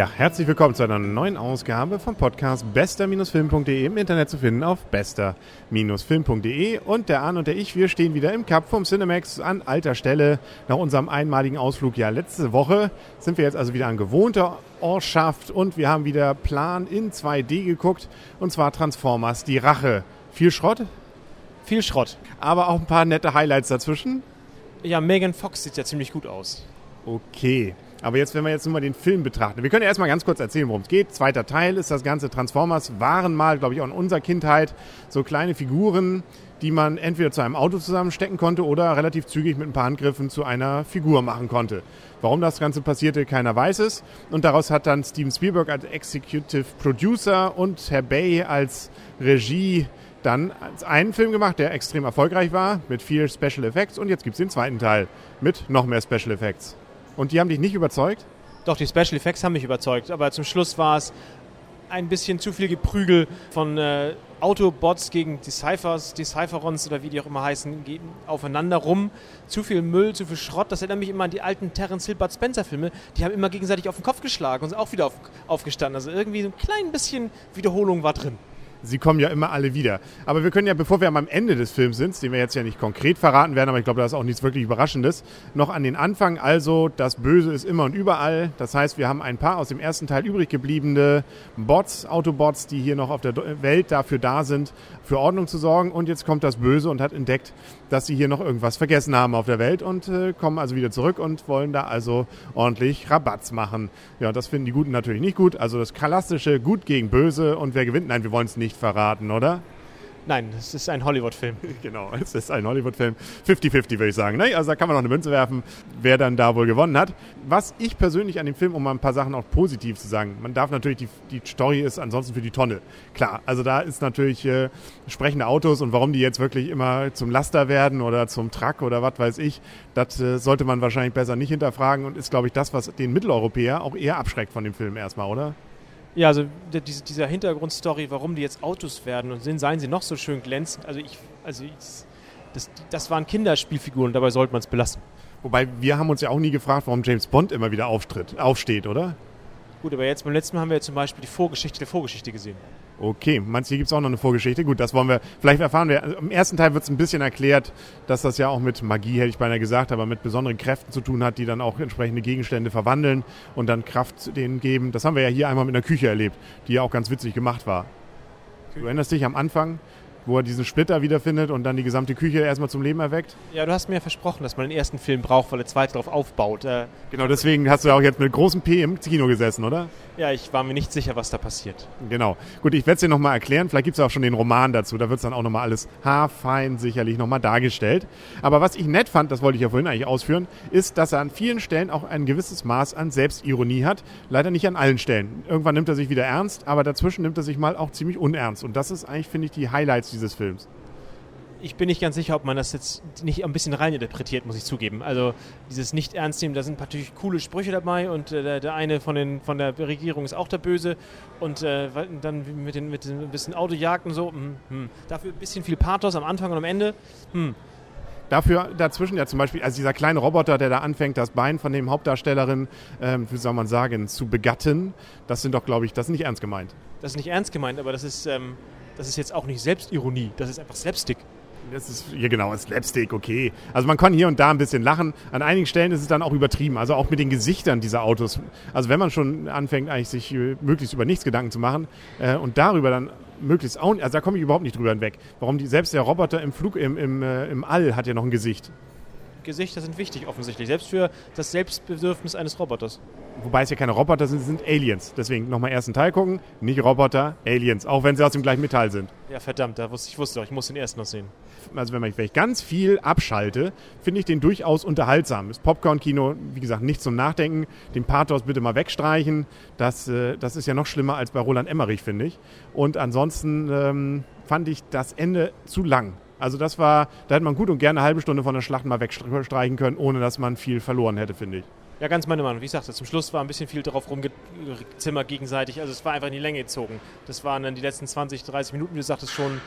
Ja, herzlich willkommen zu einer neuen Ausgabe vom Podcast bester-film.de im Internet zu finden auf bester-film.de und der Arne und der ich, wir stehen wieder im Cup vom Cinemax an alter Stelle nach unserem einmaligen Ausflug. Ja, letzte Woche sind wir jetzt also wieder an gewohnter Ortschaft und wir haben wieder Plan in 2D geguckt und zwar Transformers, die Rache. Viel Schrott? Viel Schrott. Aber auch ein paar nette Highlights dazwischen? Ja, Megan Fox sieht ja ziemlich gut aus. Okay. Aber jetzt, wenn wir jetzt nur mal den Film betrachten. Wir können ja erstmal ganz kurz erzählen, worum es geht. Zweiter Teil ist das ganze. Transformers waren mal, glaube ich, auch in unserer Kindheit so kleine Figuren, die man entweder zu einem Auto zusammenstecken konnte oder relativ zügig mit ein paar Handgriffen zu einer Figur machen konnte. Warum das Ganze passierte, keiner weiß es. Und daraus hat dann Steven Spielberg als Executive Producer und Herr Bay als Regie dann einen Film gemacht, der extrem erfolgreich war, mit viel Special Effects. Und jetzt gibt es den zweiten Teil mit noch mehr Special Effects. Und die haben dich nicht überzeugt? Doch, die Special Effects haben mich überzeugt. Aber zum Schluss war es ein bisschen zu viel Geprügel von äh, Autobots gegen Deciphers, Decipherons oder wie die auch immer heißen, aufeinander rum. Zu viel Müll, zu viel Schrott. Das erinnert mich immer an die alten Terence Bud Spencer Filme. Die haben immer gegenseitig auf den Kopf geschlagen und sind auch wieder auf, aufgestanden. Also irgendwie ein klein bisschen Wiederholung war drin sie kommen ja immer alle wieder. Aber wir können ja, bevor wir am Ende des Films sind, den wir jetzt ja nicht konkret verraten werden, aber ich glaube, da ist auch nichts wirklich Überraschendes, noch an den Anfang. Also, das Böse ist immer und überall. Das heißt, wir haben ein paar aus dem ersten Teil übrig gebliebene Bots, Autobots, die hier noch auf der Welt dafür da sind, für Ordnung zu sorgen. Und jetzt kommt das Böse und hat entdeckt, dass sie hier noch irgendwas vergessen haben auf der Welt und äh, kommen also wieder zurück und wollen da also ordentlich Rabatz machen. Ja, das finden die Guten natürlich nicht gut. Also das klassische Gut gegen Böse und wer gewinnt? Nein, wir wollen es nicht verraten, oder? Nein, es ist ein Hollywood-Film. Genau, es ist ein Hollywood-Film. 50-50 würde ich sagen. Ne? Also da kann man noch eine Münze werfen, wer dann da wohl gewonnen hat. Was ich persönlich an dem Film, um mal ein paar Sachen auch positiv zu sagen, man darf natürlich, die, die Story ist ansonsten für die Tonne. Klar, also da ist natürlich äh, sprechende Autos und warum die jetzt wirklich immer zum Laster werden oder zum Truck oder was weiß ich, das äh, sollte man wahrscheinlich besser nicht hinterfragen und ist, glaube ich, das, was den Mitteleuropäer auch eher abschreckt von dem Film erstmal, oder? Ja, also diese, dieser Hintergrundstory, warum die jetzt Autos werden und sind, seien sie noch so schön glänzend. Also ich, also ich, das, das waren Kinderspielfiguren, dabei sollte man es belassen. Wobei wir haben uns ja auch nie gefragt, warum James Bond immer wieder auftritt, aufsteht, oder? Gut, aber jetzt beim letzten Mal haben wir zum Beispiel die Vorgeschichte der Vorgeschichte gesehen. Okay, meinst du, hier gibt es auch noch eine Vorgeschichte? Gut, das wollen wir, vielleicht erfahren wir. Also Im ersten Teil wird es ein bisschen erklärt, dass das ja auch mit Magie, hätte ich beinahe gesagt, aber mit besonderen Kräften zu tun hat, die dann auch entsprechende Gegenstände verwandeln und dann Kraft denen geben. Das haben wir ja hier einmal mit einer Küche erlebt, die ja auch ganz witzig gemacht war. Du erinnerst dich am Anfang, wo er diesen Splitter wiederfindet und dann die gesamte Küche erstmal zum Leben erweckt. Ja, du hast mir ja versprochen, dass man den ersten Film braucht, weil der zweite darauf aufbaut. Äh genau, deswegen hast du ja auch jetzt mit großem P im Kino gesessen, oder? Ja, ich war mir nicht sicher, was da passiert. Genau. Gut, ich werde es dir nochmal erklären. Vielleicht gibt es auch schon den Roman dazu. Da wird es dann auch nochmal alles haarfein sicherlich nochmal dargestellt. Aber was ich nett fand, das wollte ich ja vorhin eigentlich ausführen, ist, dass er an vielen Stellen auch ein gewisses Maß an Selbstironie hat. Leider nicht an allen Stellen. Irgendwann nimmt er sich wieder ernst, aber dazwischen nimmt er sich mal auch ziemlich unernst. Und das ist eigentlich, finde ich, die Highlights dieses Films ich bin nicht ganz sicher, ob man das jetzt nicht ein bisschen reininterpretiert, muss ich zugeben. Also dieses nicht ernst nehmen, da sind natürlich coole Sprüche dabei und äh, der, der, eine von, den, von der Regierung ist auch der Böse und äh, dann mit, den, mit den, ein bisschen Autojagd und so. Hm, hm. Dafür ein bisschen viel Pathos am Anfang und am Ende. Hm. Dafür dazwischen ja zum Beispiel, also dieser kleine Roboter, der da anfängt, das Bein von dem Hauptdarstellerin, ähm, wie soll man sagen, zu begatten, das sind doch, glaube ich, das ist nicht ernst gemeint. Das ist nicht ernst gemeint, aber das ist, ähm, das ist jetzt auch nicht Selbstironie, das ist einfach Slapstick. Das ist hier genau, Slapstick, okay. Also man kann hier und da ein bisschen lachen. An einigen Stellen ist es dann auch übertrieben. Also auch mit den Gesichtern dieser Autos. Also wenn man schon anfängt, eigentlich sich äh, möglichst über nichts Gedanken zu machen äh, und darüber dann möglichst auch, also da komme ich überhaupt nicht drüber hinweg. Warum die, selbst der Roboter im Flug, im, im, äh, im All hat ja noch ein Gesicht. Gesichter sind wichtig offensichtlich, selbst für das Selbstbedürfnis eines Roboters. Wobei es ja keine Roboter sind, sind Aliens. Deswegen nochmal ersten Teil gucken, nicht Roboter, Aliens, auch wenn sie aus dem gleichen Metall sind. Ja, verdammt, da wusste, ich wusste doch, ich muss den ersten noch sehen. Also wenn, man, wenn ich ganz viel abschalte, finde ich den durchaus unterhaltsam. Das Popcorn-Kino, wie gesagt, nicht zum Nachdenken. Den Pathos bitte mal wegstreichen. Das, äh, das ist ja noch schlimmer als bei Roland Emmerich, finde ich. Und ansonsten ähm, fand ich das Ende zu lang. Also das war, da hätte man gut und gerne eine halbe Stunde von der Schlacht mal wegstreichen können, ohne dass man viel verloren hätte, finde ich. Ja, ganz meine Meinung. Wie ich sagte, zum Schluss war ein bisschen viel darauf rumgezimmert gegenseitig. Also es war einfach in die Länge gezogen. Das waren dann die letzten 20, 30 Minuten, wie du sagtest, schon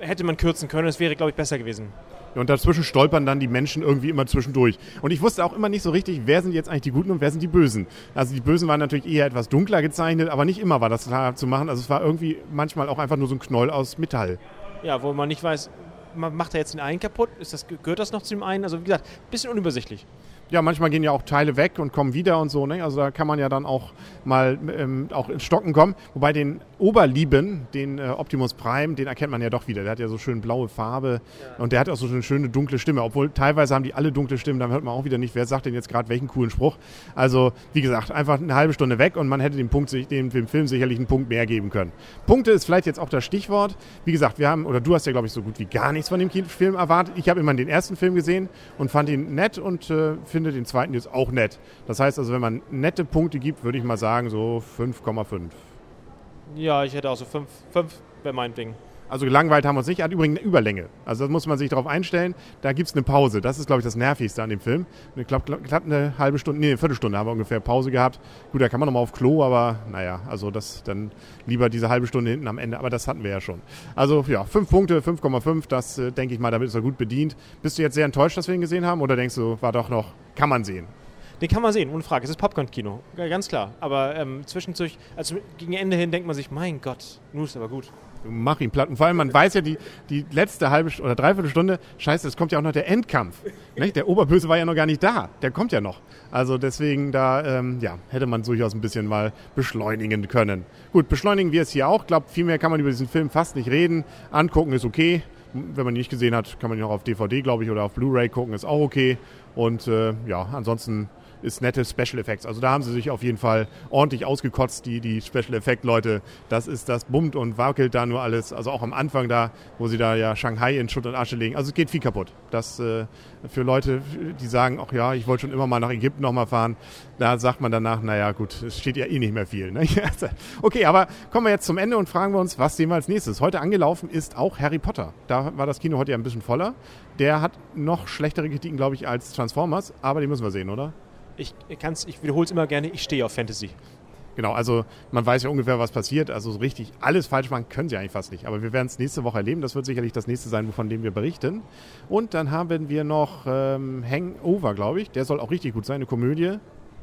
hätte man kürzen können. Es wäre, glaube ich, besser gewesen. Und dazwischen stolpern dann die Menschen irgendwie immer zwischendurch. Und ich wusste auch immer nicht so richtig, wer sind jetzt eigentlich die Guten und wer sind die Bösen. Also die Bösen waren natürlich eher etwas dunkler gezeichnet, aber nicht immer war das klar zu machen. Also es war irgendwie manchmal auch einfach nur so ein Knoll aus Metall. Ja, wo man nicht weiß, macht er jetzt den einen kaputt? Ist das, gehört das noch zu dem einen? Also wie gesagt, ein bisschen unübersichtlich ja, manchmal gehen ja auch Teile weg und kommen wieder und so. Ne? Also da kann man ja dann auch mal ähm, auch ins Stocken kommen. Wobei den Oberlieben, den äh, Optimus Prime, den erkennt man ja doch wieder. Der hat ja so schön blaue Farbe ja. und der hat auch so eine schöne dunkle Stimme. Obwohl teilweise haben die alle dunkle Stimmen, dann hört man auch wieder nicht, wer sagt denn jetzt gerade welchen coolen Spruch. Also wie gesagt, einfach eine halbe Stunde weg und man hätte dem, Punkt, dem, dem Film sicherlich einen Punkt mehr geben können. Punkte ist vielleicht jetzt auch das Stichwort. Wie gesagt, wir haben, oder du hast ja glaube ich so gut wie gar nichts von dem Film erwartet. Ich habe immer den ersten Film gesehen und fand ihn nett und äh, finde finde den zweiten jetzt auch nett. Das heißt also, wenn man nette Punkte gibt, würde ich mal sagen, so 5,5. Ja, ich hätte auch so 5, 5 wäre mein Ding. Also gelangweilt haben wir uns nicht. Er hat übrigens eine Überlänge. Also das muss man sich darauf einstellen. Da gibt es eine Pause. Das ist, glaube ich, das Nervigste an dem Film. Ich glaube, glatt eine halbe Stunde, nee, eine Viertelstunde haben wir ungefähr Pause gehabt. Gut, da kann man nochmal auf Klo, aber naja, also das dann lieber diese halbe Stunde hinten am Ende. Aber das hatten wir ja schon. Also ja, fünf Punkte, 5,5, das äh, denke ich mal, damit ist er gut bedient. Bist du jetzt sehr enttäuscht, dass wir ihn gesehen haben? Oder denkst du, war doch noch, kann man sehen? Den kann man sehen, ohne Frage. Es ist Popcorn-Kino, ganz klar. Aber ähm, zwischendurch, also gegen Ende hin denkt man sich, mein Gott, nun ist aber gut. Mach ihn platt. Und vor allem, man weiß ja, die, die letzte halbe oder dreiviertel Stunde, scheiße, es kommt ja auch noch der Endkampf. Nicht? Der Oberböse war ja noch gar nicht da. Der kommt ja noch. Also deswegen, da ähm, ja, hätte man durchaus ein bisschen mal beschleunigen können. Gut, beschleunigen wir es hier auch. Ich glaube, viel mehr kann man über diesen Film fast nicht reden. Angucken ist okay. Wenn man ihn nicht gesehen hat, kann man ihn auch auf DVD, glaube ich, oder auf Blu-ray gucken, ist auch okay. Und äh, ja, ansonsten ist nette Special Effects. Also da haben sie sich auf jeden Fall ordentlich ausgekotzt, die, die Special Effect Leute. Das ist, das bummt und wackelt da nur alles. Also auch am Anfang da, wo sie da ja Shanghai in Schutt und Asche legen. Also es geht viel kaputt. Das äh, für Leute, die sagen, ach ja, ich wollte schon immer mal nach Ägypten nochmal fahren, da sagt man danach, naja gut, es steht ja eh nicht mehr viel. Ne? okay, aber kommen wir jetzt zum Ende und fragen wir uns, was sehen wir als nächstes? Heute angelaufen ist auch Harry Potter. Da war das Kino heute ja ein bisschen voller. Der hat noch schlechtere Kritiken, glaube ich, als Transformers, aber die müssen wir sehen, oder? Ich, kann's, ich wiederhole es immer gerne, ich stehe auf Fantasy. Genau, also man weiß ja ungefähr, was passiert. Also so richtig alles falsch machen können sie eigentlich fast nicht. Aber wir werden es nächste Woche erleben. Das wird sicherlich das nächste sein, von dem wir berichten. Und dann haben wir noch ähm, Hangover, glaube ich. Der soll auch richtig gut sein, eine Komödie.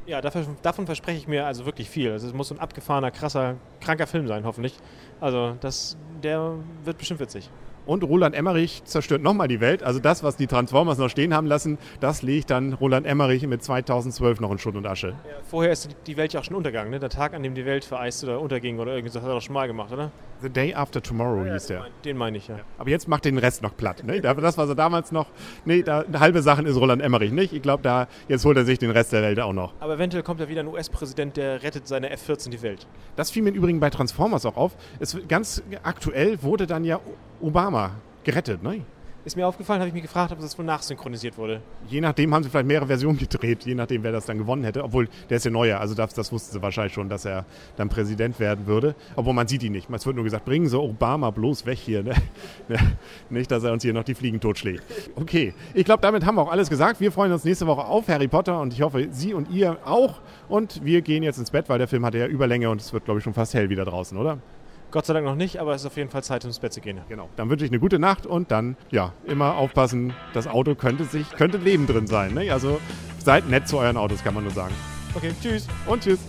Ja, davon, davon, verspreche ich mir also wirklich viel. Also es muss ein abgefahrener, krasser, kranker Film sein, hoffentlich. Also das, der wird bestimmt witzig. Und Roland Emmerich zerstört nochmal die Welt. Also das, was die Transformers noch stehen haben lassen, das legt dann Roland Emmerich mit 2012 noch in Schutt und Asche. Ja, vorher ist die Welt ja auch schon untergegangen, ne? Der Tag, an dem die Welt vereist oder unterging oder irgendwas, das hat er doch schon mal gemacht, oder? The Day After Tomorrow ja, hieß der. Den meine ich, ja. Aber jetzt macht den Rest noch platt. Ne? Das, was er damals noch. Nee, da, halbe Sachen ist Roland Emmerich nicht. Ich glaube, da jetzt holt er sich den Rest der Welt auch noch. Aber eventuell kommt ja wieder ein US-Präsident, der rettet seine F-14 die Welt. Das fiel mir übrigens bei Transformers auch auf. Es, ganz aktuell wurde dann ja Obama gerettet, ne? Ist mir aufgefallen, habe ich mich gefragt, ob das wohl nachsynchronisiert wurde. Je nachdem haben sie vielleicht mehrere Versionen gedreht, je nachdem, wer das dann gewonnen hätte. Obwohl, der ist ja neuer, also das, das wussten sie wahrscheinlich schon, dass er dann Präsident werden würde. Obwohl man sieht ihn nicht. Es wird nur gesagt, bringen Sie Obama bloß weg hier. Ne? nicht, dass er uns hier noch die Fliegen totschlägt. Okay, ich glaube, damit haben wir auch alles gesagt. Wir freuen uns nächste Woche auf Harry Potter und ich hoffe, Sie und ihr auch. Und wir gehen jetzt ins Bett, weil der Film hatte ja Überlänge und es wird, glaube ich, schon fast hell wieder draußen, oder? Gott sei Dank noch nicht, aber es ist auf jeden Fall Zeit, ins Bett zu gehen. Genau. Dann wünsche ich eine gute Nacht und dann, ja, immer aufpassen, das Auto könnte sich, könnte Leben drin sein. Ne? Also seid nett zu euren Autos, kann man nur sagen. Okay, tschüss. Und tschüss.